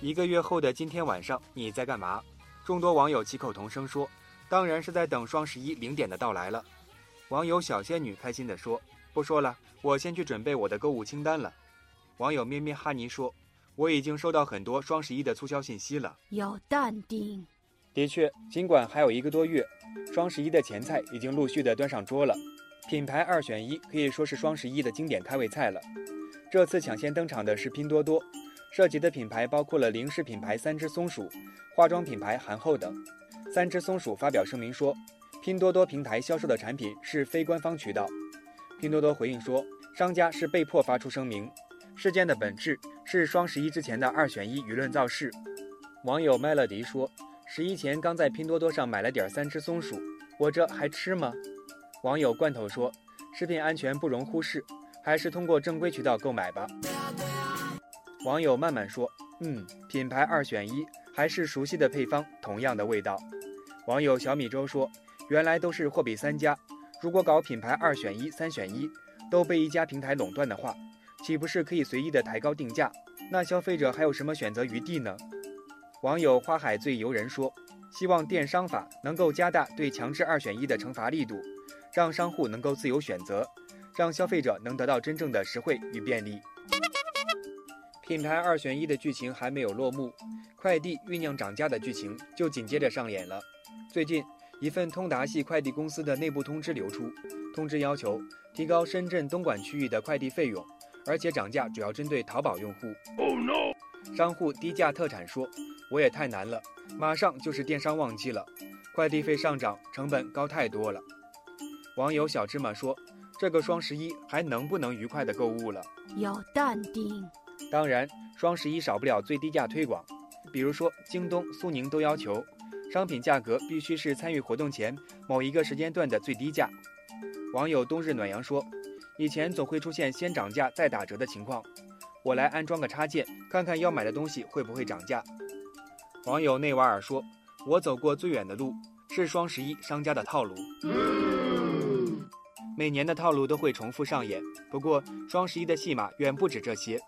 一个月后的今天晚上，你在干嘛？众多网友齐口同声说：“当然是在等双十一零点的到来了。”网友小仙女开心地说：“不说了，我先去准备我的购物清单了。”网友咩咩哈尼说：“我已经收到很多双十一的促销信息了。”要淡定。的确，尽管还有一个多月，双十一的前菜已经陆续的端上桌了。品牌二选一可以说是双十一的经典开胃菜了。这次抢先登场的是拼多多，涉及的品牌包括了零食品牌三只松鼠、化妆品牌韩后等。三只松鼠发表声明说，拼多多平台销售的产品是非官方渠道。拼多多回应说，商家是被迫发出声明，事件的本质是双十一之前的二选一舆论造势。网友麦乐迪说，十一前刚在拼多多上买了点三只松鼠，我这还吃吗？网友罐头说：“食品安全不容忽视，还是通过正规渠道购买吧。”网友慢慢说：“嗯，品牌二选一，还是熟悉的配方，同样的味道。”网友小米粥说：“原来都是货比三家，如果搞品牌二选一、三选一，都被一家平台垄断的话，岂不是可以随意的抬高定价？那消费者还有什么选择余地呢？”网友花海醉游人说：“希望电商法能够加大对强制二选一的惩罚力度。”让商户能够自由选择，让消费者能得到真正的实惠与便利。品牌二选一的剧情还没有落幕，快递酝酿涨价的剧情就紧接着上演了。最近，一份通达系快递公司的内部通知流出，通知要求提高深圳东莞区域的快递费用，而且涨价主要针对淘宝用户。Oh no！商户低价特产说：“我也太难了，马上就是电商旺季了，快递费上涨，成本高太多了。”网友小芝麻说：“这个双十一还能不能愉快的购物了？要淡定。当然，双十一少不了最低价推广，比如说京东、苏宁都要求商品价格必须是参与活动前某一个时间段的最低价。”网友冬日暖阳说：“以前总会出现先涨价再打折的情况，我来安装个插件，看看要买的东西会不会涨价。”网友内瓦尔说：“我走过最远的路是双十一商家的套路。”每年的套路都会重复上演，不过双十一的戏码远不止这些。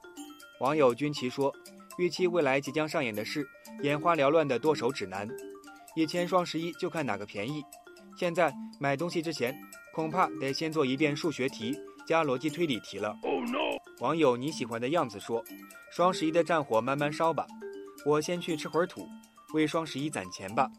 网友军旗说，预期未来即将上演的是眼花缭乱的剁手指南。以前双十一就看哪个便宜，现在买东西之前恐怕得先做一遍数学题加逻辑推理题了。网友你喜欢的样子说，双十一的战火慢慢烧吧，我先去吃会儿土，为双十一攒钱吧。